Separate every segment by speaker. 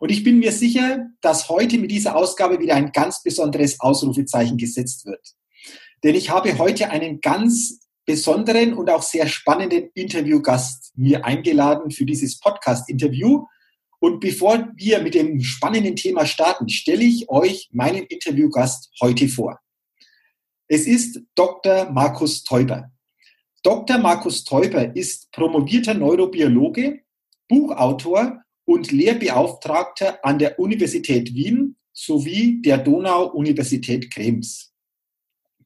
Speaker 1: Und ich bin mir sicher, dass heute mit dieser Ausgabe wieder ein ganz besonderes Ausrufezeichen gesetzt wird. Denn ich habe heute einen ganz besonderen und auch sehr spannenden Interviewgast mir eingeladen für dieses Podcast-Interview. Und bevor wir mit dem spannenden Thema starten, stelle ich euch meinen Interviewgast heute vor. Es ist Dr. Markus Teuber. Dr. Markus Teuber ist promovierter Neurobiologe, Buchautor und Lehrbeauftragter an der Universität Wien sowie der Donau-Universität Krems.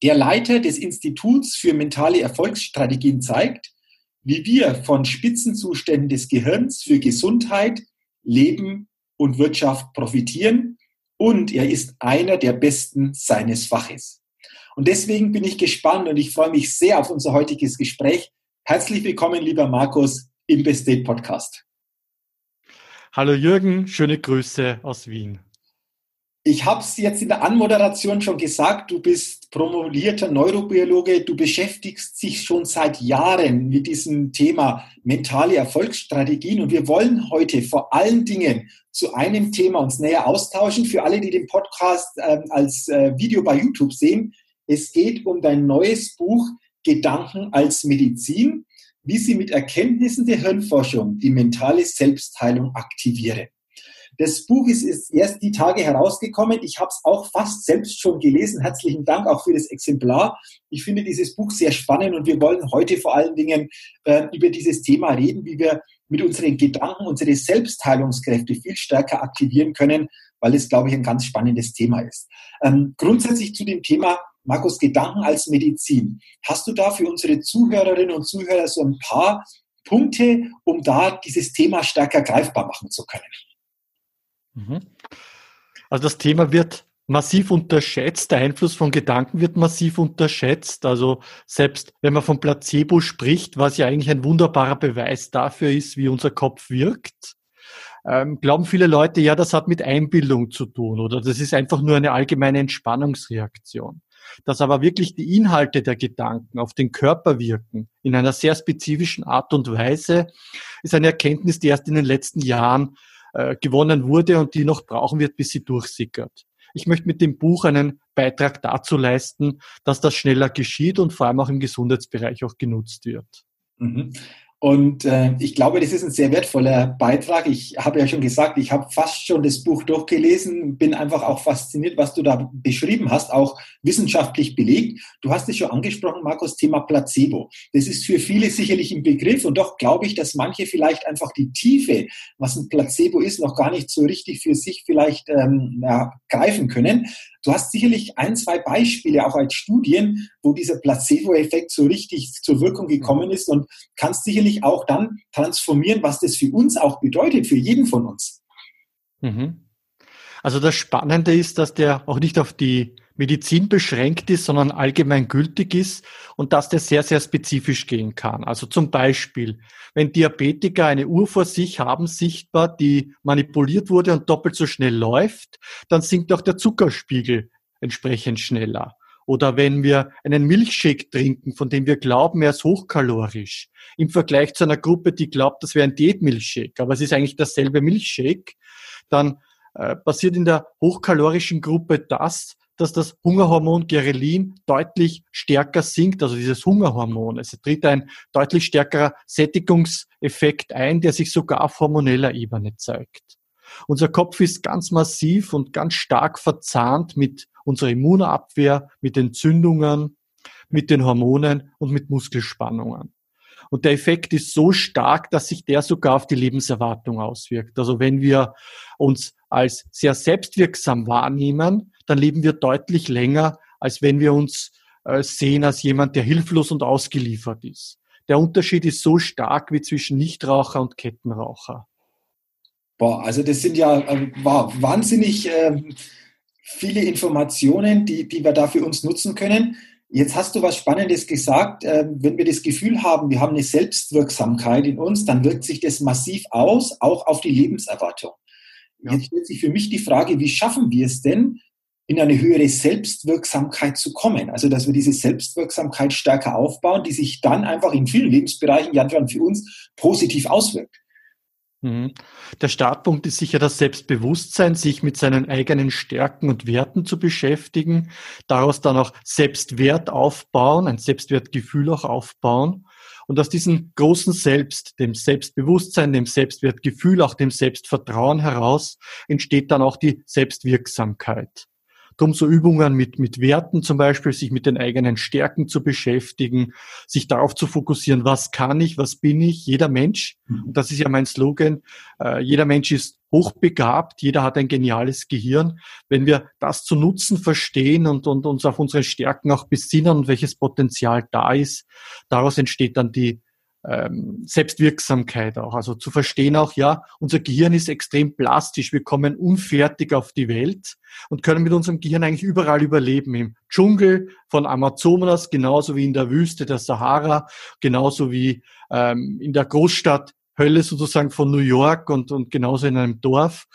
Speaker 1: Der Leiter des Instituts für mentale Erfolgsstrategien zeigt, wie wir von Spitzenzuständen des Gehirns für Gesundheit, Leben und Wirtschaft profitieren und er ist einer der Besten seines Faches. Und deswegen bin ich gespannt und ich freue mich sehr auf unser heutiges Gespräch. Herzlich willkommen, lieber Markus, im Best Date Podcast.
Speaker 2: Hallo Jürgen, schöne Grüße aus Wien.
Speaker 1: Ich habe es jetzt in der Anmoderation schon gesagt, du bist promovierter Neurobiologe, du beschäftigst dich schon seit Jahren mit diesem Thema mentale Erfolgsstrategien und wir wollen heute vor allen Dingen zu einem Thema uns näher austauschen. Für alle, die den Podcast äh, als äh, Video bei YouTube sehen, es geht um dein neues Buch Gedanken als Medizin wie sie mit Erkenntnissen der Hirnforschung die mentale Selbstheilung aktivieren. Das Buch ist, ist erst die Tage herausgekommen. Ich habe es auch fast selbst schon gelesen. Herzlichen Dank auch für das Exemplar. Ich finde dieses Buch sehr spannend und wir wollen heute vor allen Dingen äh, über dieses Thema reden, wie wir mit unseren Gedanken unsere Selbstheilungskräfte viel stärker aktivieren können, weil es, glaube ich, ein ganz spannendes Thema ist. Ähm, grundsätzlich zu dem Thema Markus, Gedanken als Medizin. Hast du da für unsere Zuhörerinnen und Zuhörer so ein paar Punkte, um da dieses Thema stärker greifbar machen zu können?
Speaker 2: Mhm. Also das Thema wird massiv unterschätzt. Der Einfluss von Gedanken wird massiv unterschätzt. Also selbst wenn man von Placebo spricht, was ja eigentlich ein wunderbarer Beweis dafür ist, wie unser Kopf wirkt, ähm, glauben viele Leute, ja, das hat mit Einbildung zu tun oder das ist einfach nur eine allgemeine Entspannungsreaktion dass aber wirklich die Inhalte der Gedanken auf den Körper wirken in einer sehr spezifischen Art und Weise, ist eine Erkenntnis, die erst in den letzten Jahren äh, gewonnen wurde und die noch brauchen wird, bis sie durchsickert. Ich möchte mit dem Buch einen Beitrag dazu leisten, dass das schneller geschieht und vor allem auch im Gesundheitsbereich auch genutzt wird.
Speaker 1: Mhm. Und äh, ich glaube, das ist ein sehr wertvoller Beitrag. Ich habe ja schon gesagt, ich habe fast schon das Buch durchgelesen, bin einfach auch fasziniert, was du da beschrieben hast, auch wissenschaftlich belegt. Du hast es schon angesprochen, Markus, Thema Placebo. Das ist für viele sicherlich ein Begriff und doch glaube ich, dass manche vielleicht einfach die Tiefe, was ein Placebo ist, noch gar nicht so richtig für sich vielleicht ähm, ja, greifen können. Du hast sicherlich ein, zwei Beispiele auch als Studien, wo dieser Placebo-Effekt so richtig zur Wirkung gekommen ist und kannst sicherlich auch dann transformieren, was das für uns auch bedeutet, für jeden von uns.
Speaker 2: Mhm. Also das Spannende ist, dass der auch nicht auf die Medizin beschränkt ist, sondern allgemein gültig ist und dass der sehr, sehr spezifisch gehen kann. Also zum Beispiel, wenn Diabetiker eine Uhr vor sich haben, sichtbar, die manipuliert wurde und doppelt so schnell läuft, dann sinkt auch der Zuckerspiegel entsprechend schneller. Oder wenn wir einen Milchshake trinken, von dem wir glauben, er ist hochkalorisch, im Vergleich zu einer Gruppe, die glaubt, das wäre ein Diätmilchshake, aber es ist eigentlich dasselbe Milchshake, dann äh, passiert in der hochkalorischen Gruppe das, dass das Hungerhormon Gerelin deutlich stärker sinkt, also dieses Hungerhormon. Es tritt ein deutlich stärkerer Sättigungseffekt ein, der sich sogar auf hormoneller Ebene zeigt. Unser Kopf ist ganz massiv und ganz stark verzahnt mit unserer Immunabwehr, mit Entzündungen. mit den Hormonen und mit Muskelspannungen. Und der Effekt ist so stark, dass sich der sogar auf die Lebenserwartung auswirkt. Also wenn wir uns als sehr selbstwirksam wahrnehmen, dann leben wir deutlich länger, als wenn wir uns äh, sehen als jemand, der hilflos und ausgeliefert ist. Der Unterschied ist so stark wie zwischen Nichtraucher und Kettenraucher.
Speaker 1: Boah, also das sind ja äh, wahnsinnig äh, viele Informationen, die, die wir da für uns nutzen können. Jetzt hast du was Spannendes gesagt. Äh, wenn wir das Gefühl haben, wir haben eine Selbstwirksamkeit in uns, dann wirkt sich das massiv aus, auch auf die Lebenserwartung. Ja. Jetzt stellt sich für mich die Frage, wie schaffen wir es denn, in eine höhere Selbstwirksamkeit zu kommen? Also, dass wir diese Selbstwirksamkeit stärker aufbauen, die sich dann einfach in vielen Lebensbereichen ja für uns positiv auswirkt.
Speaker 2: Mhm. Der Startpunkt ist sicher das Selbstbewusstsein, sich mit seinen eigenen Stärken und Werten zu beschäftigen, daraus dann auch Selbstwert aufbauen, ein Selbstwertgefühl auch aufbauen. Und aus diesem großen Selbst, dem Selbstbewusstsein, dem Selbstwertgefühl, auch dem Selbstvertrauen heraus entsteht dann auch die Selbstwirksamkeit. Drum so Übungen mit, mit Werten zum Beispiel, sich mit den eigenen Stärken zu beschäftigen, sich darauf zu fokussieren, was kann ich, was bin ich, jeder Mensch. Mhm. Und das ist ja mein Slogan. Äh, jeder Mensch ist hochbegabt, jeder hat ein geniales Gehirn. Wenn wir das zu nutzen verstehen und, und uns auf unsere Stärken auch besinnen und welches Potenzial da ist, daraus entsteht dann die ähm, Selbstwirksamkeit auch. Also zu verstehen auch, ja, unser Gehirn ist extrem plastisch. Wir kommen unfertig auf die Welt und können mit unserem Gehirn eigentlich überall überleben. Im Dschungel von Amazonas, genauso wie in der Wüste der Sahara, genauso wie ähm, in der Großstadt Hölle sozusagen von New York und, und genauso in einem Dorf.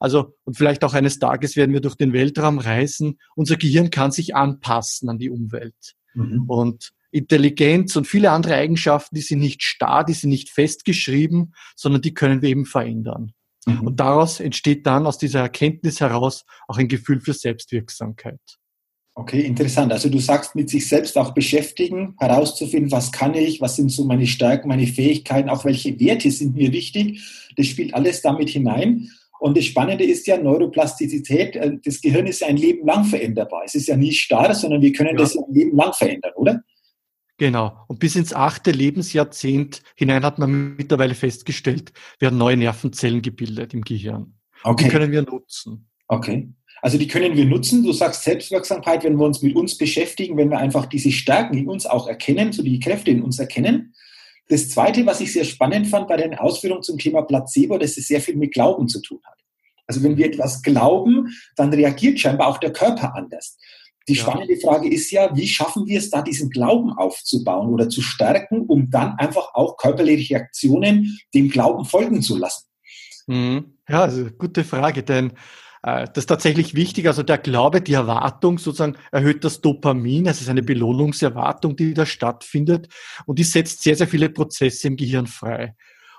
Speaker 2: Also, und vielleicht auch eines Tages werden wir durch den Weltraum reisen. Unser Gehirn kann sich anpassen an die Umwelt. Mhm. Und Intelligenz und viele andere Eigenschaften, die sind nicht starr, die sind nicht festgeschrieben, sondern die können wir eben verändern. Mhm. Und daraus entsteht dann aus dieser Erkenntnis heraus auch ein Gefühl für Selbstwirksamkeit.
Speaker 1: Okay, interessant. Also du sagst, mit sich selbst auch beschäftigen, herauszufinden, was kann ich, was sind so meine Stärken, meine Fähigkeiten, auch welche Werte sind mir wichtig. Das spielt alles damit hinein. Und das Spannende ist ja Neuroplastizität. Äh, das Gehirn ist ja ein Leben lang veränderbar. Es ist ja nicht starr, sondern wir können ja. das ein Leben lang verändern, oder?
Speaker 2: Genau. Und bis ins achte Lebensjahrzehnt hinein hat man mittlerweile festgestellt, werden neue Nervenzellen gebildet im Gehirn. Okay. Die können wir nutzen.
Speaker 1: Okay. Also die können wir nutzen. Du sagst Selbstwirksamkeit, wenn wir uns mit uns beschäftigen, wenn wir einfach diese Stärken in uns auch erkennen, so die Kräfte in uns erkennen. Das Zweite, was ich sehr spannend fand bei den Ausführungen zum Thema Placebo, dass es sehr viel mit Glauben zu tun hat. Also wenn wir etwas glauben, dann reagiert scheinbar auch der Körper anders. Die spannende Frage ist ja, wie schaffen wir es da, diesen Glauben aufzubauen oder zu stärken, um dann einfach auch körperliche Reaktionen dem Glauben folgen zu lassen?
Speaker 2: Mhm. Ja, also gute Frage, denn äh, das ist tatsächlich wichtig. Also der Glaube, die Erwartung sozusagen erhöht das Dopamin. Es ist eine Belohnungserwartung, die da stattfindet und die setzt sehr, sehr viele Prozesse im Gehirn frei.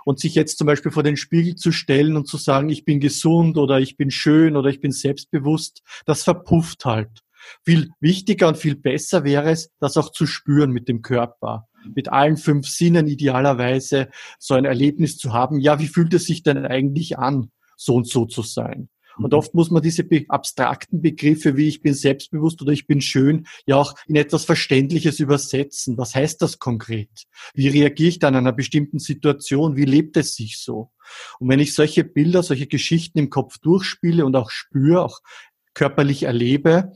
Speaker 2: Und sich jetzt zum Beispiel vor den Spiegel zu stellen und zu sagen, ich bin gesund oder ich bin schön oder ich bin selbstbewusst, das verpufft halt. Viel wichtiger und viel besser wäre es, das auch zu spüren mit dem Körper, mit allen fünf Sinnen idealerweise so ein Erlebnis zu haben. Ja, wie fühlt es sich denn eigentlich an, so und so zu sein? Und mhm. oft muss man diese abstrakten Begriffe wie ich bin selbstbewusst oder ich bin schön ja auch in etwas Verständliches übersetzen. Was heißt das konkret? Wie reagiere ich dann in einer bestimmten Situation? Wie lebt es sich so? Und wenn ich solche Bilder, solche Geschichten im Kopf durchspiele und auch spüre, auch körperlich erlebe,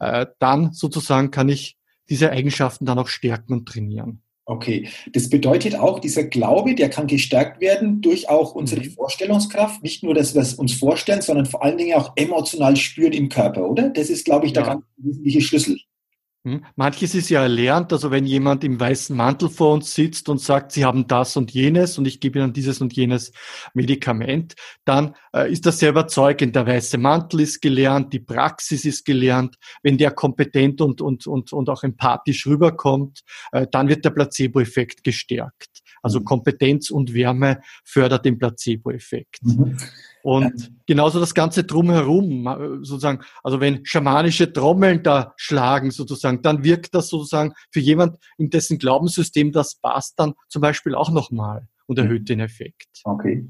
Speaker 2: äh, dann sozusagen kann ich diese Eigenschaften dann auch stärken und trainieren.
Speaker 1: Okay, das bedeutet auch, dieser Glaube, der kann gestärkt werden durch auch unsere mhm. Vorstellungskraft. Nicht nur, dass wir es uns vorstellen, sondern vor allen Dingen auch emotional spüren im Körper, oder? Das ist, glaube ich, der ja. ganz wesentliche Schlüssel.
Speaker 2: Hm? Manches ist ja erlernt, also wenn jemand im weißen Mantel vor uns sitzt und sagt, Sie haben das und jenes und ich gebe Ihnen dieses und jenes Medikament, dann äh, ist das sehr überzeugend. Der weiße Mantel ist gelernt, die Praxis ist gelernt. Wenn der kompetent und, und, und, und auch empathisch rüberkommt, äh, dann wird der Placebo-Effekt gestärkt. Also mhm. Kompetenz und Wärme fördert den Placebo-Effekt. Mhm. Und genauso das Ganze drumherum, sozusagen, also wenn schamanische Trommeln da schlagen sozusagen, dann wirkt das sozusagen für jemand, in dessen Glaubenssystem das passt, dann zum Beispiel auch nochmal und erhöht den Effekt.
Speaker 1: Okay.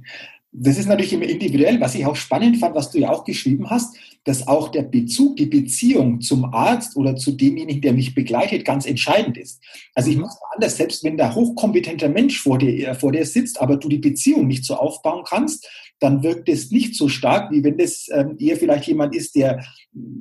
Speaker 1: Das ist natürlich immer individuell. Was ich auch spannend fand, was du ja auch geschrieben hast, dass auch der Bezug, die Beziehung zum Arzt oder zu demjenigen, der mich begleitet, ganz entscheidend ist. Also ich mache es anders, selbst wenn der hochkompetenter Mensch vor dir, vor dir sitzt, aber du die Beziehung nicht so aufbauen kannst, dann wirkt es nicht so stark, wie wenn das ähm, eher vielleicht jemand ist, der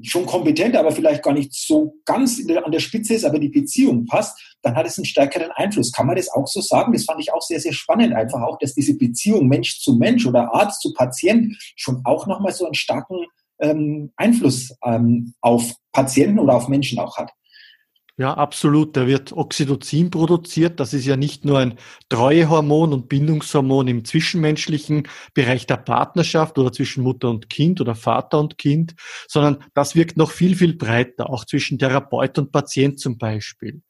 Speaker 1: schon kompetent, aber vielleicht gar nicht so ganz der, an der Spitze ist, aber die Beziehung passt, dann hat es einen stärkeren Einfluss. Kann man das auch so sagen? Das fand ich auch sehr, sehr spannend, einfach auch, dass diese Beziehung Mensch zu Mensch oder Arzt zu Patient schon auch nochmal so einen starken ähm, Einfluss ähm, auf Patienten oder auf Menschen auch hat.
Speaker 2: Ja, absolut. Da wird Oxytocin produziert. Das ist ja nicht nur ein Treuehormon und Bindungshormon im zwischenmenschlichen Bereich der Partnerschaft oder zwischen Mutter und Kind oder Vater und Kind, sondern das wirkt noch viel, viel breiter, auch zwischen Therapeut und Patient zum Beispiel.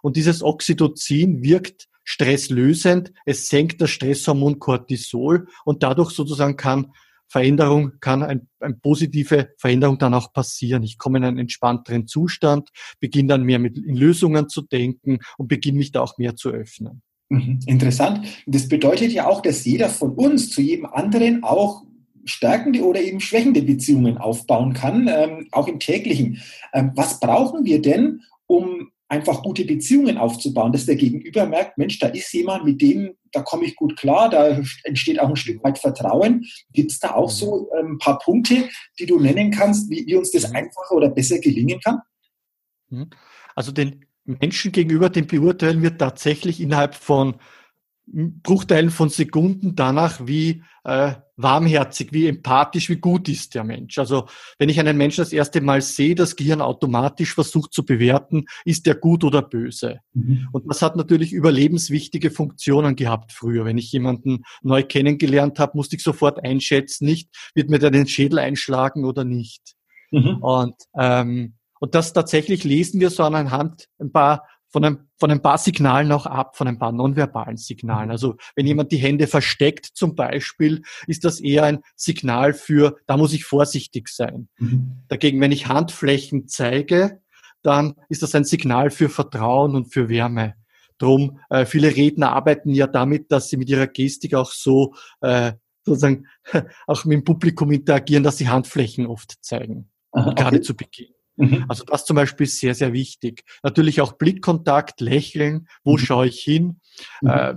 Speaker 2: Und dieses Oxytocin wirkt stresslösend. Es senkt das Stresshormon Cortisol und dadurch sozusagen kann Veränderung, kann ein, eine positive Veränderung dann auch passieren. Ich komme in einen entspannteren Zustand, beginne dann mehr mit Lösungen zu denken und beginne mich da auch mehr zu öffnen.
Speaker 1: Mhm, interessant. Das bedeutet ja auch, dass jeder von uns zu jedem anderen auch stärkende oder eben schwächende Beziehungen aufbauen kann, ähm, auch im täglichen. Ähm, was brauchen wir denn, um einfach gute Beziehungen aufzubauen, dass der Gegenüber merkt, Mensch, da ist jemand, mit dem, da komme ich gut klar, da entsteht auch ein Stück weit Vertrauen. Gibt es da auch so ein ähm, paar Punkte, die du nennen kannst, wie, wie uns das mhm. einfacher oder besser gelingen kann?
Speaker 2: Mhm. Also den Menschen gegenüber, den beurteilen wir tatsächlich innerhalb von Bruchteilen von Sekunden danach, wie äh, warmherzig, wie empathisch, wie gut ist der Mensch. Also wenn ich einen Menschen das erste Mal sehe, das Gehirn automatisch versucht zu bewerten, ist der gut oder böse. Mhm. Und das hat natürlich überlebenswichtige Funktionen gehabt früher. Wenn ich jemanden neu kennengelernt habe, musste ich sofort einschätzen, nicht, wird mir der den Schädel einschlagen oder nicht. Mhm. Und, ähm, und das tatsächlich lesen wir so anhand ein paar von ein, von ein paar Signalen auch ab, von ein paar nonverbalen Signalen. Also wenn jemand die Hände versteckt zum Beispiel, ist das eher ein Signal für, da muss ich vorsichtig sein. Mhm. Dagegen, wenn ich Handflächen zeige, dann ist das ein Signal für Vertrauen und für Wärme. Drum, äh, viele Redner arbeiten ja damit, dass sie mit ihrer Gestik auch so äh, sozusagen auch mit dem Publikum interagieren, dass sie Handflächen oft zeigen. Aha, okay. Gerade zu Beginn. Mhm. Also das zum Beispiel ist sehr, sehr wichtig. Natürlich auch Blickkontakt, Lächeln, wo mhm. schaue ich hin? Mhm. Äh,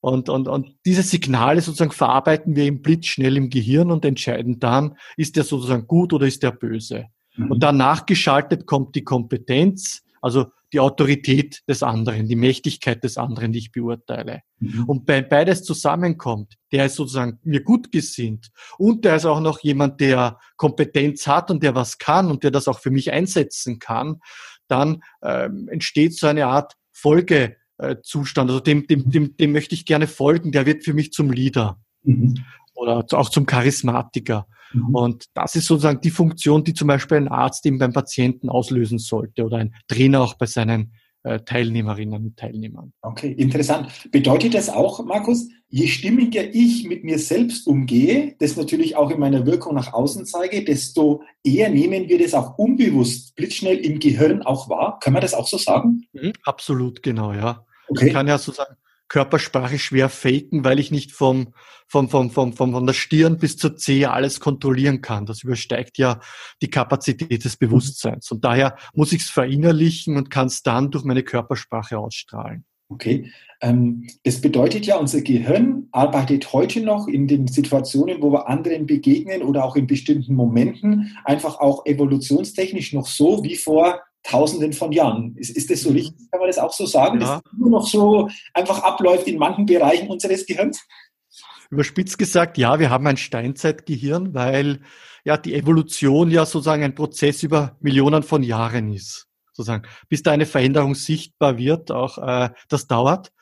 Speaker 2: und, und, und diese Signale sozusagen verarbeiten wir im Blitz schnell im Gehirn und entscheiden dann, ist der sozusagen gut oder ist der böse. Mhm. Und danach geschaltet kommt die Kompetenz, also die Autorität des anderen, die Mächtigkeit des anderen, die ich beurteile. Mhm. Und wenn beides zusammenkommt, der ist sozusagen mir gut gesinnt und der ist auch noch jemand, der Kompetenz hat und der was kann und der das auch für mich einsetzen kann, dann ähm, entsteht so eine Art Folgezustand. Also dem, dem, dem, dem möchte ich gerne folgen, der wird für mich zum Leader. Mhm oder auch zum Charismatiker. Mhm. Und das ist sozusagen die Funktion, die zum Beispiel ein Arzt eben beim Patienten auslösen sollte oder ein Trainer auch bei seinen äh, Teilnehmerinnen und Teilnehmern.
Speaker 1: Okay, interessant. Bedeutet das auch, Markus, je stimmiger ich mit mir selbst umgehe, das natürlich auch in meiner Wirkung nach außen zeige, desto eher nehmen wir das auch unbewusst blitzschnell im Gehirn auch wahr? Können wir das auch so sagen?
Speaker 2: Mhm, absolut, genau, ja. Okay. Ich kann ja sozusagen Körpersprache schwer faken, weil ich nicht vom, vom, vom, vom, vom, von der Stirn bis zur Zehe alles kontrollieren kann. Das übersteigt ja die Kapazität des Bewusstseins. Und daher muss ich es verinnerlichen und kann es dann durch meine Körpersprache ausstrahlen.
Speaker 1: Okay. Ähm, das bedeutet ja, unser Gehirn arbeitet heute noch in den Situationen, wo wir anderen begegnen oder auch in bestimmten Momenten einfach auch evolutionstechnisch noch so wie vor Tausenden von Jahren. Ist, ist das so mhm. richtig? Kann man das auch so sagen, ja. dass es nur noch so einfach abläuft in manchen Bereichen unseres Gehirns?
Speaker 2: Überspitzt gesagt, ja, wir haben ein Steinzeitgehirn, weil ja die Evolution ja sozusagen ein Prozess über Millionen von Jahren ist. Sozusagen, bis da eine Veränderung sichtbar wird, auch äh, das dauert.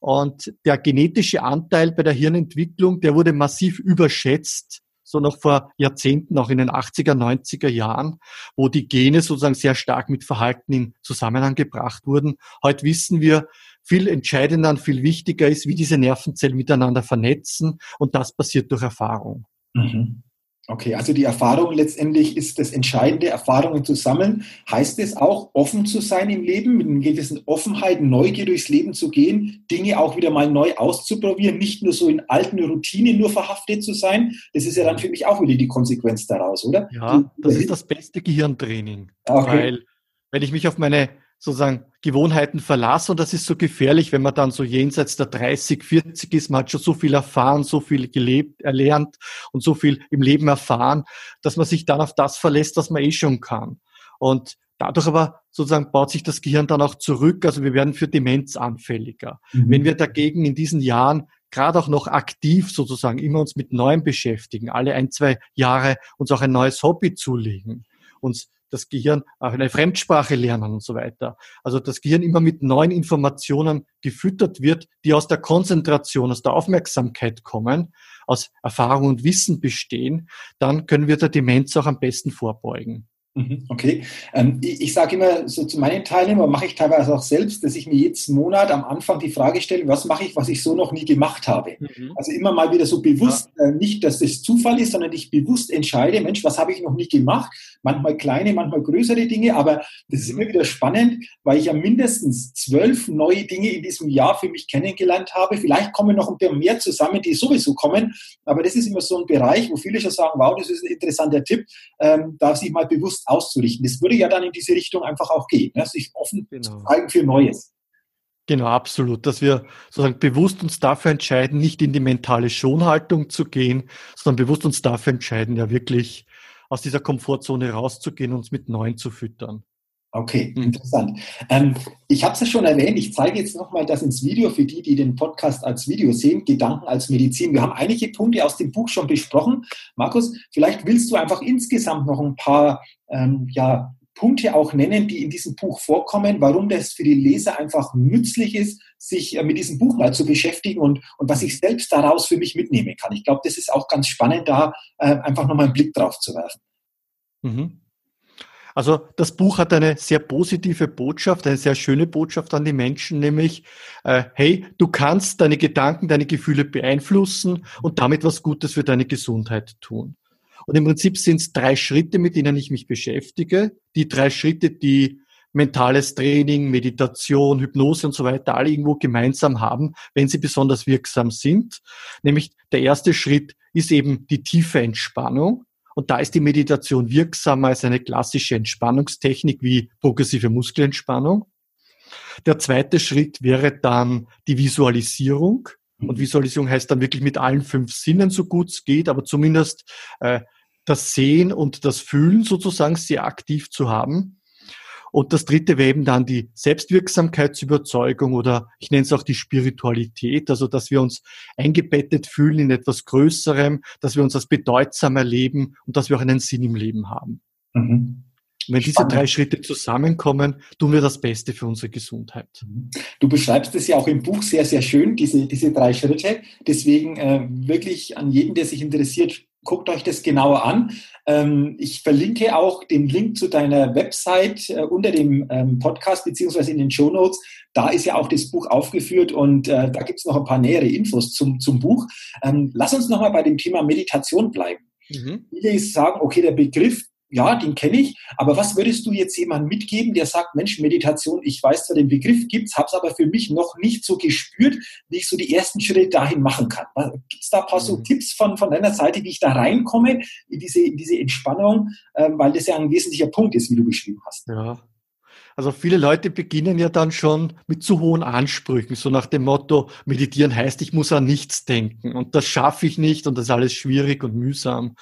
Speaker 2: Und der genetische Anteil bei der Hirnentwicklung, der wurde massiv überschätzt so noch vor Jahrzehnten, auch in den 80er, 90er Jahren, wo die Gene sozusagen sehr stark mit Verhalten in Zusammenhang gebracht wurden. Heute wissen wir, viel entscheidender und viel wichtiger ist, wie diese Nervenzellen miteinander vernetzen und das passiert durch Erfahrung. Mhm.
Speaker 1: Okay, also die Erfahrung letztendlich ist das Entscheidende, Erfahrungen zu sammeln. Heißt es auch, offen zu sein im Leben, mit einer gewissen Offenheit, Neugier durchs Leben zu gehen, Dinge auch wieder mal neu auszuprobieren, nicht nur so in alten Routinen nur verhaftet zu sein? Das ist ja dann für mich auch wieder die Konsequenz daraus, oder?
Speaker 2: Ja, das ist das beste Gehirntraining. Okay. Weil, wenn ich mich auf meine sozusagen Gewohnheiten verlassen und das ist so gefährlich, wenn man dann so jenseits der 30, 40 ist, man hat schon so viel erfahren, so viel gelebt, erlernt und so viel im Leben erfahren, dass man sich dann auf das verlässt, was man eh schon kann. Und dadurch aber sozusagen baut sich das Gehirn dann auch zurück, also wir werden für Demenz anfälliger. Mhm. Wenn wir dagegen in diesen Jahren gerade auch noch aktiv sozusagen immer uns mit Neuem beschäftigen, alle ein, zwei Jahre uns auch ein neues Hobby zulegen, uns das Gehirn eine Fremdsprache lernen und so weiter. Also das Gehirn immer mit neuen Informationen gefüttert wird, die aus der Konzentration, aus der Aufmerksamkeit kommen, aus Erfahrung und Wissen bestehen, dann können wir der Demenz auch am besten vorbeugen.
Speaker 1: Mhm, okay. Ähm, ich, sage immer so zu meinen Teilnehmern, mache ich teilweise auch selbst, dass ich mir jeden Monat am Anfang die Frage stelle, was mache ich, was ich so noch nie gemacht habe. Mhm. Also immer mal wieder so bewusst, ja. äh, nicht, dass das Zufall ist, sondern ich bewusst entscheide, Mensch, was habe ich noch nie gemacht? Manchmal kleine, manchmal größere Dinge, aber das ist mhm. immer wieder spannend, weil ich ja mindestens zwölf neue Dinge in diesem Jahr für mich kennengelernt habe. Vielleicht kommen noch ein bisschen mehr zusammen, die sowieso kommen, aber das ist immer so ein Bereich, wo viele schon sagen, wow, das ist ein interessanter Tipp, ähm, darf sich mal bewusst bewusst auszurichten. Das würde ja dann in diese Richtung einfach auch gehen, ne? sich offen genau. zu zeigen für Neues.
Speaker 2: Genau, absolut. Dass wir sozusagen bewusst uns dafür entscheiden, nicht in die mentale Schonhaltung zu gehen, sondern bewusst uns dafür entscheiden, ja wirklich aus dieser Komfortzone rauszugehen und uns mit Neuen zu füttern.
Speaker 1: Okay, mhm. interessant. Ähm, ich habe es ja schon erwähnt, ich zeige jetzt nochmal das ins Video für die, die den Podcast als Video sehen, Gedanken als Medizin. Wir haben einige Punkte aus dem Buch schon besprochen. Markus, vielleicht willst du einfach insgesamt noch ein paar ähm, ja, Punkte auch nennen, die in diesem Buch vorkommen, warum das für die Leser einfach nützlich ist, sich äh, mit diesem Buch mal zu beschäftigen und, und was ich selbst daraus für mich mitnehmen kann. Ich glaube, das ist auch ganz spannend, da äh, einfach nochmal einen Blick drauf zu werfen.
Speaker 2: Mhm. Also das Buch hat eine sehr positive Botschaft, eine sehr schöne Botschaft an die Menschen, nämlich, äh, hey, du kannst deine Gedanken, deine Gefühle beeinflussen und damit was Gutes für deine Gesundheit tun. Und im Prinzip sind es drei Schritte, mit denen ich mich beschäftige. Die drei Schritte, die mentales Training, Meditation, Hypnose und so weiter alle irgendwo gemeinsam haben, wenn sie besonders wirksam sind. Nämlich der erste Schritt ist eben die tiefe Entspannung. Und da ist die Meditation wirksamer als eine klassische Entspannungstechnik wie progressive Muskelentspannung. Der zweite Schritt wäre dann die Visualisierung. Und Visualisierung heißt dann wirklich mit allen fünf Sinnen so gut es geht, aber zumindest äh, das Sehen und das Fühlen sozusagen sehr aktiv zu haben. Und das dritte wäre eben dann die Selbstwirksamkeitsüberzeugung oder ich nenne es auch die Spiritualität, also dass wir uns eingebettet fühlen in etwas Größerem, dass wir uns als bedeutsam erleben und dass wir auch einen Sinn im Leben haben. Mhm. Wenn diese drei Schritte zusammenkommen, tun wir das Beste für unsere Gesundheit. Mhm.
Speaker 1: Du beschreibst es ja auch im Buch sehr, sehr schön, diese, diese drei Schritte. Deswegen äh, wirklich an jeden, der sich interessiert, guckt euch das genauer an. Ähm, ich verlinke auch den Link zu deiner Website äh, unter dem ähm, Podcast beziehungsweise in den Show Notes. Da ist ja auch das Buch aufgeführt und äh, da gibt es noch ein paar nähere Infos zum, zum Buch. Ähm, lass uns nochmal bei dem Thema Meditation bleiben. Mhm. Viele sagen, okay, der Begriff ja, den kenne ich, aber was würdest du jetzt jemandem mitgeben, der sagt, Mensch, Meditation, ich weiß zwar den Begriff gibt's, habe es aber für mich noch nicht so gespürt, wie ich so die ersten Schritte dahin machen kann. Gibt es da ein paar so mhm. Tipps von, von deiner Seite, wie ich da reinkomme in diese, in diese Entspannung, ähm, weil das ja ein wesentlicher Punkt ist, wie du beschrieben hast.
Speaker 2: Ja, also viele Leute beginnen ja dann schon mit zu hohen Ansprüchen, so nach dem Motto, meditieren heißt, ich muss an nichts denken und das schaffe ich nicht und das ist alles schwierig und mühsam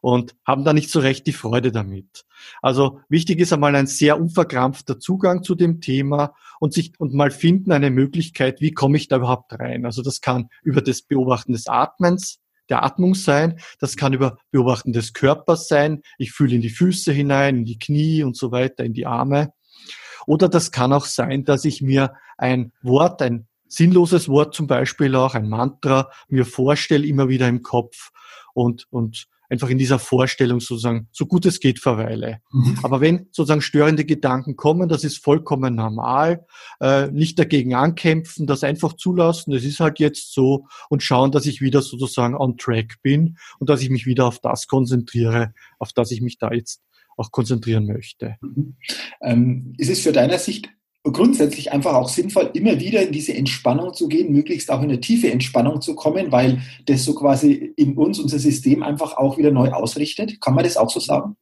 Speaker 2: und haben da nicht so recht die Freude damit. Also wichtig ist einmal ein sehr unverkrampfter Zugang zu dem Thema und sich und mal finden eine Möglichkeit, wie komme ich da überhaupt rein. Also das kann über das Beobachten des Atmens der Atmung sein, das kann über Beobachten des Körpers sein, ich fühle in die Füße hinein, in die Knie und so weiter, in die Arme. Oder das kann auch sein, dass ich mir ein Wort, ein sinnloses Wort zum Beispiel auch, ein Mantra, mir vorstelle immer wieder im Kopf und, und einfach in dieser Vorstellung sozusagen so gut es geht verweile. Mhm. Aber wenn sozusagen störende Gedanken kommen, das ist vollkommen normal, äh, nicht dagegen ankämpfen, das einfach zulassen, es ist halt jetzt so und schauen, dass ich wieder sozusagen on track bin und dass ich mich wieder auf das konzentriere, auf das ich mich da jetzt auch konzentrieren möchte. Mhm.
Speaker 1: Ähm, ist es für deiner Sicht grundsätzlich einfach auch sinnvoll, immer wieder in diese Entspannung zu gehen, möglichst auch in eine tiefe Entspannung zu kommen, weil das so quasi in uns, unser System einfach auch wieder neu ausrichtet. Kann man das auch so sagen?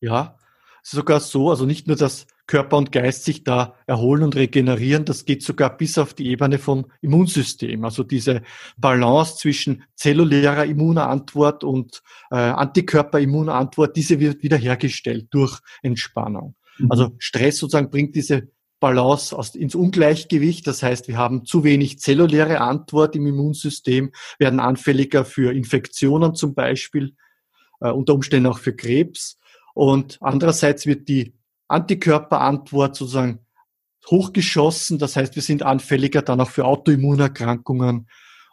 Speaker 2: Ja, sogar so, also nicht nur, dass Körper und Geist sich da erholen und regenerieren, das geht sogar bis auf die Ebene vom Immunsystem. Also diese Balance zwischen zellulärer Immunantwort und äh, Antikörperimmunantwort, diese wird wiederhergestellt durch Entspannung. Mhm. Also Stress sozusagen bringt diese Balance aus, ins Ungleichgewicht. Das heißt, wir haben zu wenig zelluläre Antwort im Immunsystem, werden anfälliger für Infektionen zum Beispiel, äh, unter Umständen auch für Krebs. Und andererseits wird die Antikörperantwort sozusagen hochgeschossen. Das heißt, wir sind anfälliger dann auch für Autoimmunerkrankungen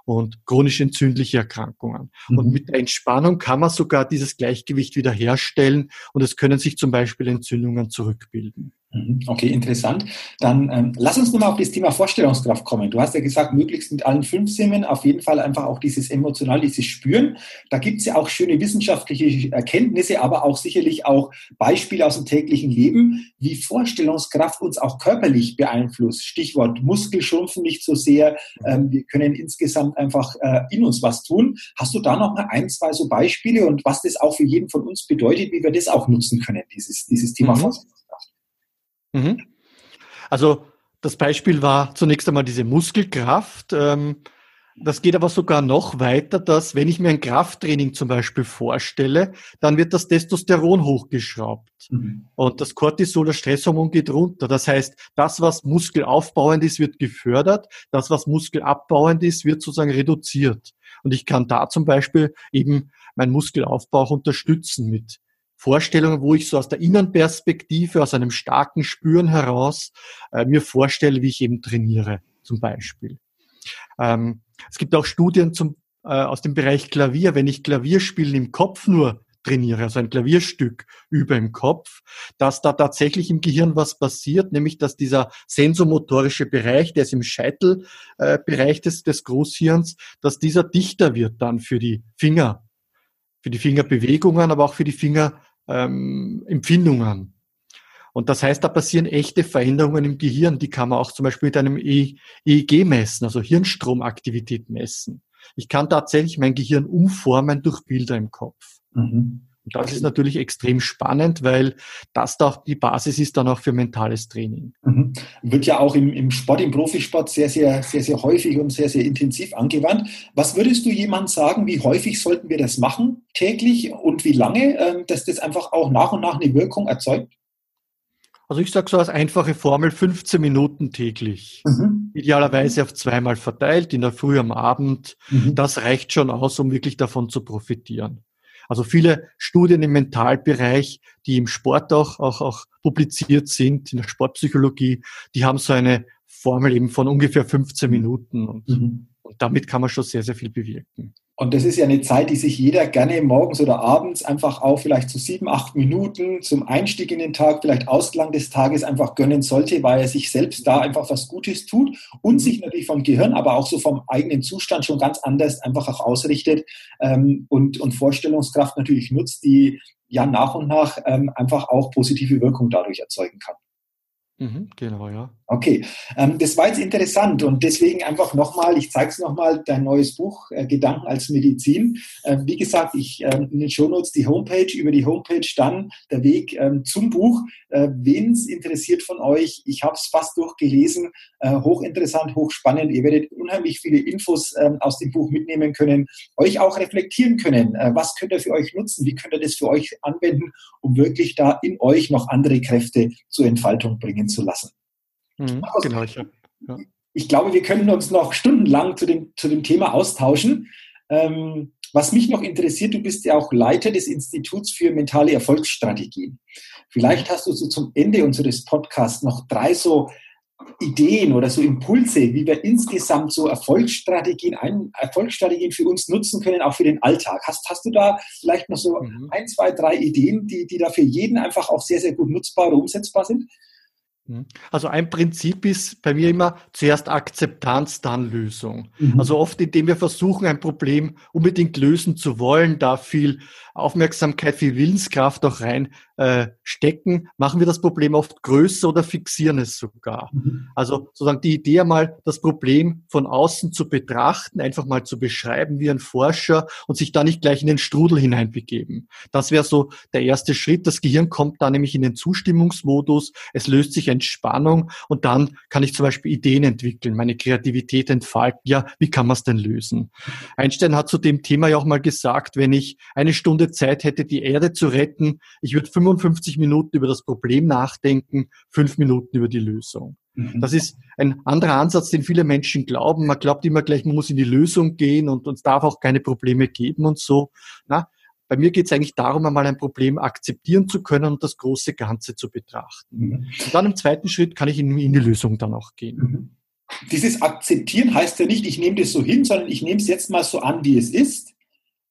Speaker 2: und chronisch entzündliche Erkrankungen. Mhm. Und mit der Entspannung kann man sogar dieses Gleichgewicht wiederherstellen und es können sich zum Beispiel Entzündungen zurückbilden.
Speaker 1: Mhm. Okay, interessant. Dann ähm, lass uns nochmal auf das Thema Vorstellungskraft kommen. Du hast ja gesagt, möglichst mit allen fünf Sinnen auf jeden Fall einfach auch dieses emotional, dieses Spüren. Da gibt es ja auch schöne wissenschaftliche Erkenntnisse, aber auch sicherlich auch Beispiele aus dem täglichen Leben, wie Vorstellungskraft uns auch körperlich beeinflusst. Stichwort Muskelschrumpfen nicht so sehr. Ähm, wir können insgesamt einfach äh, in uns was tun. Hast du da noch mal ein, zwei so Beispiele und was das auch für jeden von uns bedeutet, wie wir das auch nutzen können, dieses, dieses Thema mhm. Vorstellungskraft?
Speaker 2: Mhm. Also das Beispiel war zunächst einmal diese Muskelkraft. Ähm, das geht aber sogar noch weiter, dass wenn ich mir ein Krafttraining zum Beispiel vorstelle, dann wird das Testosteron hochgeschraubt mhm. und das Cortisol, das Stresshormon geht runter. Das heißt, das, was muskelaufbauend ist, wird gefördert, das, was muskelabbauend ist, wird sozusagen reduziert. Und ich kann da zum Beispiel eben meinen Muskelaufbau unterstützen mit Vorstellungen, wo ich so aus der Innenperspektive, aus einem starken Spüren heraus äh, mir vorstelle, wie ich eben trainiere, zum Beispiel. Ähm, es gibt auch Studien zum, äh, aus dem Bereich Klavier. Wenn ich Klavierspielen im Kopf nur trainiere, also ein Klavierstück über im Kopf, dass da tatsächlich im Gehirn was passiert, nämlich dass dieser sensomotorische Bereich, der ist im Scheitelbereich äh, des, des Großhirns, dass dieser dichter wird dann für die Finger, für die Fingerbewegungen, aber auch für die Finger ähm, Empfindungen. Und das heißt, da passieren echte Veränderungen im Gehirn. Die kann man auch zum Beispiel mit einem EEG messen, also Hirnstromaktivität messen. Ich kann tatsächlich mein Gehirn umformen durch Bilder im Kopf. Mhm. Und das ist natürlich extrem spannend, weil das da die Basis ist dann auch für mentales Training.
Speaker 1: Mhm. Wird ja auch im, im Sport, im Profisport sehr, sehr, sehr, sehr häufig und sehr, sehr intensiv angewandt. Was würdest du jemand sagen, wie häufig sollten wir das machen täglich und wie lange, ähm, dass das einfach auch nach und nach eine Wirkung erzeugt?
Speaker 2: Also ich sage so als einfache Formel 15 Minuten täglich. Mhm. Idealerweise auf zweimal verteilt, in der Früh am Abend. Mhm. Das reicht schon aus, um wirklich davon zu profitieren. Also viele Studien im Mentalbereich, die im Sport auch, auch, auch publiziert sind, in der Sportpsychologie, die haben so eine Formel eben von ungefähr 15 Minuten und, mhm. und damit kann man schon sehr, sehr viel bewirken.
Speaker 1: Und das ist ja eine Zeit, die sich jeder gerne morgens oder abends einfach auch vielleicht zu sieben, acht Minuten zum Einstieg in den Tag, vielleicht Ausklang des Tages einfach gönnen sollte, weil er sich selbst da einfach was Gutes tut und mhm. sich natürlich vom Gehirn, aber auch so vom eigenen Zustand schon ganz anders einfach auch ausrichtet ähm, und, und Vorstellungskraft natürlich nutzt, die ja nach und nach ähm, einfach auch positive Wirkung dadurch erzeugen kann.
Speaker 2: Mhm, genau, ja.
Speaker 1: Okay, ähm, das war jetzt interessant und deswegen einfach nochmal, ich zeige es nochmal, dein neues Buch, äh, Gedanken als Medizin. Äh, wie gesagt, ich äh, in den Shownotes die Homepage, über die Homepage dann der Weg ähm, zum Buch. Äh, Wen es interessiert von euch, ich habe es fast durchgelesen, äh, hochinteressant, hochspannend. Ihr werdet unheimlich viele Infos ähm, aus dem Buch mitnehmen können, euch auch reflektieren können. Äh, was könnt ihr für euch nutzen? Wie könnt ihr das für euch anwenden, um wirklich da in euch noch andere Kräfte zur Entfaltung bringen zu lassen? Mhm, genau, ich, ja. ich glaube, wir können uns noch stundenlang zu dem, zu dem Thema austauschen. Ähm, was mich noch interessiert, du bist ja auch Leiter des Instituts für mentale Erfolgsstrategien. Vielleicht hast du so zum Ende unseres Podcasts noch drei so Ideen oder so Impulse, wie wir insgesamt so Erfolgsstrategien, ein, Erfolgsstrategien für uns nutzen können, auch für den Alltag. Hast, hast du da vielleicht noch so mhm. ein, zwei, drei Ideen, die, die da für jeden einfach auch sehr, sehr gut nutzbar oder umsetzbar sind?
Speaker 2: Mhm. Also ein Prinzip ist bei mir immer zuerst Akzeptanz, dann Lösung. Mhm. Also oft, indem wir versuchen, ein Problem unbedingt lösen zu wollen, da viel Aufmerksamkeit, viel Willenskraft auch rein äh, stecken, machen wir das Problem oft größer oder fixieren es sogar. Mhm. Also sozusagen die Idee einmal, das Problem von außen zu betrachten, einfach mal zu beschreiben wie ein Forscher und sich da nicht gleich in den Strudel hineinbegeben. Das wäre so der erste Schritt. Das Gehirn kommt da nämlich in den Zustimmungsmodus, es löst sich Entspannung und dann kann ich zum Beispiel Ideen entwickeln, meine Kreativität entfalten. Ja, wie kann man es denn lösen? Einstein hat zu dem Thema ja auch mal gesagt, wenn ich eine Stunde Zeit hätte, die Erde zu retten, ich würde 55 Minuten über das Problem nachdenken, fünf Minuten über die Lösung. Mhm. Das ist ein anderer Ansatz, den viele Menschen glauben. Man glaubt immer gleich, man muss in die Lösung gehen und es darf auch keine Probleme geben und so. Na, bei mir geht es eigentlich darum, einmal ein Problem akzeptieren zu können und das große Ganze zu betrachten. Mhm. Und dann im zweiten Schritt kann ich in, in die Lösung dann auch gehen. Mhm.
Speaker 1: Dieses Akzeptieren heißt ja nicht, ich nehme das so hin, sondern ich nehme es jetzt mal so an, wie es ist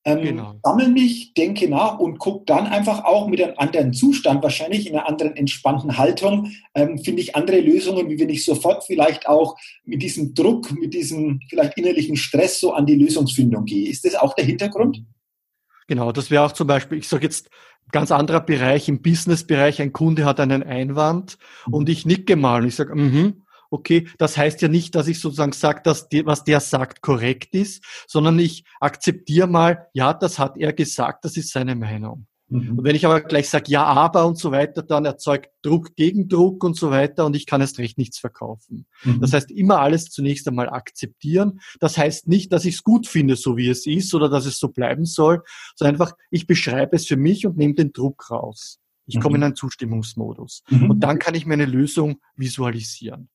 Speaker 1: ähm, genau. Sammle mich, denke nach und gucke dann einfach auch mit einem anderen Zustand, wahrscheinlich in einer anderen entspannten Haltung, ähm, finde ich andere Lösungen, wie wenn ich sofort vielleicht auch mit diesem Druck, mit diesem vielleicht innerlichen Stress so an die Lösungsfindung gehe. Ist das auch der Hintergrund?
Speaker 2: Genau, das wäre auch zum Beispiel, ich sage jetzt ganz anderer Bereich, im Business-Bereich, ein Kunde hat einen Einwand und ich nicke mal und ich sage, mhm, okay, das heißt ja nicht, dass ich sozusagen sage, dass die, was der sagt korrekt ist, sondern ich akzeptiere mal, ja, das hat er gesagt, das ist seine Meinung. Mhm. Und wenn ich aber gleich sage, ja, aber und so weiter, dann erzeugt Druck gegen Druck und so weiter und ich kann erst recht nichts verkaufen. Mhm. Das heißt, immer alles zunächst einmal akzeptieren. Das heißt nicht, dass ich es gut finde, so wie es ist oder dass es so bleiben soll, sondern einfach, ich beschreibe es für mich und nehme den Druck raus. Ich komme mhm. in einen Zustimmungsmodus. Mhm. Und dann kann ich mir eine Lösung visualisieren.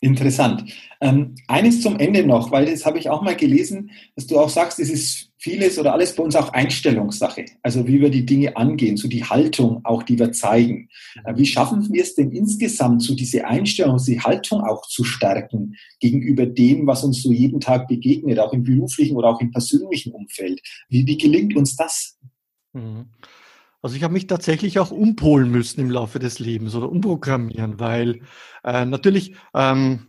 Speaker 1: Interessant. Ähm, eines zum Ende noch, weil das habe ich auch mal gelesen, dass du auch sagst, es ist vieles oder alles bei uns auch Einstellungssache. Also wie wir die Dinge angehen, so die Haltung auch, die wir zeigen. Äh, wie schaffen wir es denn insgesamt, so diese Einstellung, die Haltung auch zu stärken gegenüber dem, was uns so jeden Tag begegnet, auch im beruflichen oder auch im persönlichen Umfeld? Wie, wie gelingt uns das?
Speaker 2: Mhm. Also ich habe mich tatsächlich auch umpolen müssen im Laufe des Lebens oder umprogrammieren, weil äh, natürlich ähm,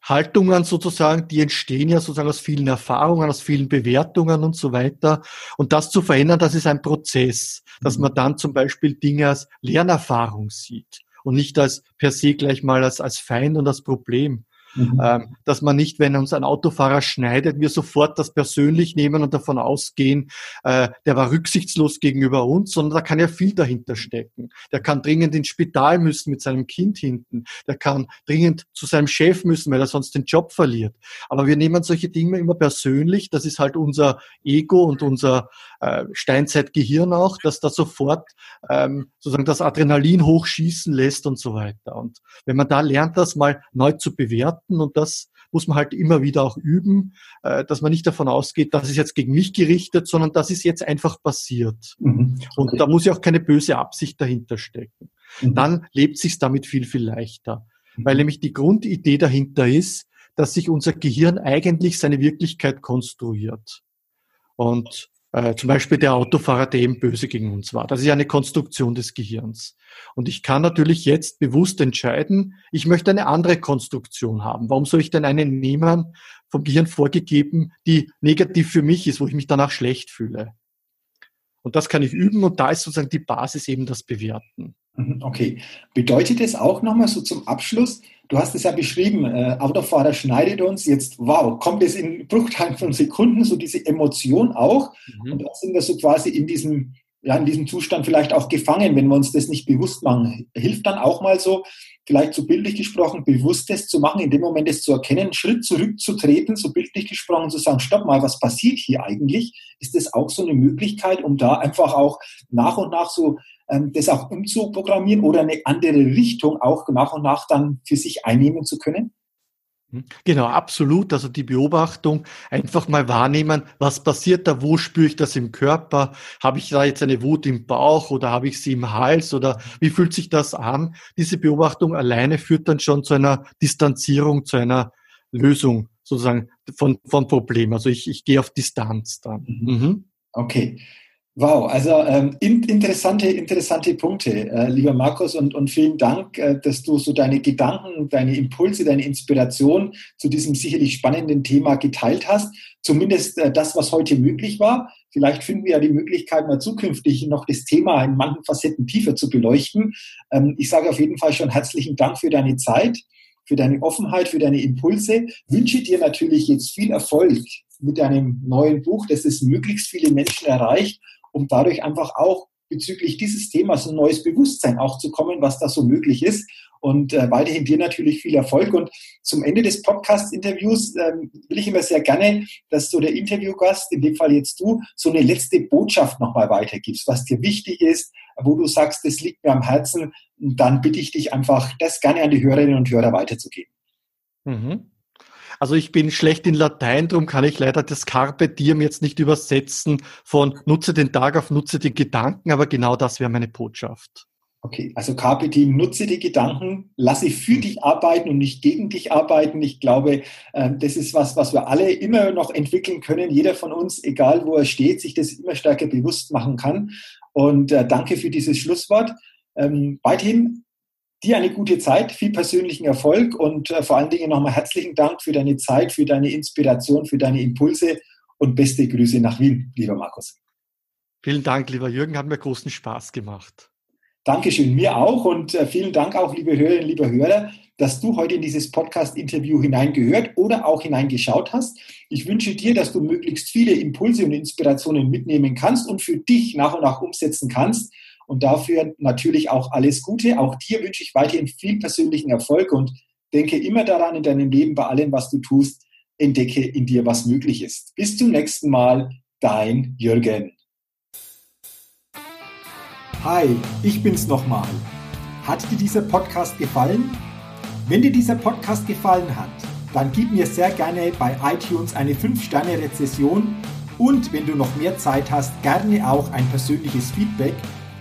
Speaker 2: Haltungen sozusagen, die entstehen ja sozusagen aus vielen Erfahrungen, aus vielen Bewertungen und so weiter. Und das zu verändern, das ist ein Prozess, dass mhm. man dann zum Beispiel Dinge als Lernerfahrung sieht und nicht als per se gleich mal als, als Feind und als Problem. Mhm. Ähm, dass man nicht, wenn uns ein Autofahrer schneidet, wir sofort das persönlich nehmen und davon ausgehen, äh, der war rücksichtslos gegenüber uns, sondern da kann ja viel dahinter stecken. Der kann dringend ins Spital müssen mit seinem Kind hinten. Der kann dringend zu seinem Chef müssen, weil er sonst den Job verliert. Aber wir nehmen solche Dinge immer persönlich. Das ist halt unser Ego und unser äh, Steinzeitgehirn auch, dass da sofort ähm, sozusagen das Adrenalin hochschießen lässt und so weiter. Und wenn man da lernt, das mal neu zu bewerten und das muss man halt immer wieder auch üben, äh, dass man nicht davon ausgeht, das ist jetzt gegen mich gerichtet, sondern das ist jetzt einfach passiert. Mhm. Okay. Und da muss ja auch keine böse Absicht dahinter stecken. Mhm. Dann lebt sich damit viel, viel leichter. Mhm. Weil nämlich die Grundidee dahinter ist, dass sich unser Gehirn eigentlich seine Wirklichkeit konstruiert. Und äh, zum Beispiel der Autofahrer, der eben böse gegen uns war. Das ist ja eine Konstruktion des Gehirns. Und ich kann natürlich jetzt bewusst entscheiden, ich möchte eine andere Konstruktion haben. Warum soll ich denn eine nehmen, vom Gehirn vorgegeben, die negativ für mich ist, wo ich mich danach schlecht fühle? Und das kann ich üben und da ist sozusagen die Basis eben das Bewerten.
Speaker 1: Mhm, okay. Bedeutet es auch nochmal so zum Abschluss, du hast es ja beschrieben, äh, Autofahrer schneidet uns, jetzt, wow, kommt es in Bruchteilen von Sekunden, so diese Emotion auch. Mhm. Und dann sind wir so quasi in diesem, ja, in diesem Zustand vielleicht auch gefangen, wenn wir uns das nicht bewusst machen. Hilft dann auch mal so, vielleicht so bildlich gesprochen, bewusstes zu machen, in dem Moment es zu erkennen, Schritt zurückzutreten, so bildlich gesprochen, zu sagen, stopp mal, was passiert hier eigentlich? Ist das auch so eine Möglichkeit, um da einfach auch nach und nach so das auch umzuprogrammieren oder eine andere Richtung auch nach und nach dann für sich einnehmen zu können?
Speaker 2: Hm? Genau, absolut. Also die Beobachtung, einfach mal wahrnehmen, was passiert da, wo spüre ich das im Körper? Habe ich da jetzt eine Wut im Bauch oder habe ich sie im Hals oder wie fühlt sich das an? Diese Beobachtung alleine führt dann schon zu einer Distanzierung, zu einer Lösung sozusagen von, von Problem. Also ich, ich gehe auf Distanz dann.
Speaker 1: Mhm. mhm. Okay. Wow, also ähm, interessante, interessante Punkte, äh, lieber Markus, und, und vielen Dank, äh, dass du so deine Gedanken, deine Impulse, deine Inspiration zu diesem sicherlich spannenden Thema geteilt hast. Zumindest äh, das, was heute möglich war. Vielleicht finden wir ja die Möglichkeit, mal zukünftig noch das Thema in manchen Facetten tiefer zu beleuchten. Ähm, ich sage auf jeden Fall schon herzlichen Dank für deine Zeit, für deine Offenheit, für deine Impulse. Wünsche dir natürlich jetzt viel Erfolg mit deinem neuen Buch, dass es möglichst viele Menschen erreicht um dadurch einfach auch bezüglich dieses Themas ein neues Bewusstsein auch zu kommen, was da so möglich ist. Und äh, weiterhin dir natürlich viel Erfolg. Und zum Ende des Podcast-Interviews ähm, will ich immer sehr gerne, dass so der Interviewgast, in dem Fall jetzt du, so eine letzte Botschaft nochmal weitergibst, was dir wichtig ist, wo du sagst, das liegt mir am Herzen. Und dann bitte ich dich einfach, das gerne an die Hörerinnen und Hörer weiterzugeben.
Speaker 2: Mhm. Also ich bin schlecht in Latein, darum kann ich leider das Carpe Diem jetzt nicht übersetzen von nutze den Tag auf nutze den Gedanken, aber genau das wäre meine Botschaft.
Speaker 1: Okay, also Carpe Diem, nutze die Gedanken, lasse für dich arbeiten und nicht gegen dich arbeiten. Ich glaube, ähm, das ist was, was wir alle immer noch entwickeln können. Jeder von uns, egal wo er steht, sich das immer stärker bewusst machen kann. Und äh, danke für dieses Schlusswort. Ähm, weiterhin dir eine gute Zeit, viel persönlichen Erfolg und äh, vor allen Dingen nochmal herzlichen Dank für deine Zeit, für deine Inspiration, für deine Impulse und beste Grüße nach Wien, lieber Markus.
Speaker 2: Vielen Dank, lieber Jürgen, hat mir großen Spaß gemacht.
Speaker 1: Dankeschön, mir auch und äh, vielen Dank auch, liebe Hörerinnen, liebe Hörer, dass du heute in dieses Podcast-Interview hineingehört oder auch hineingeschaut hast. Ich wünsche dir, dass du möglichst viele Impulse und Inspirationen mitnehmen kannst und für dich nach und nach umsetzen kannst und dafür natürlich auch alles Gute. Auch dir wünsche ich weiterhin viel persönlichen Erfolg und denke immer daran in deinem Leben, bei allem, was du tust, entdecke in dir, was möglich ist. Bis zum nächsten Mal, dein Jürgen. Hi, ich bin's nochmal. Hat dir dieser Podcast gefallen? Wenn dir dieser Podcast gefallen hat, dann gib mir sehr gerne bei iTunes eine 5-Sterne-Rezession und wenn du noch mehr Zeit hast, gerne auch ein persönliches Feedback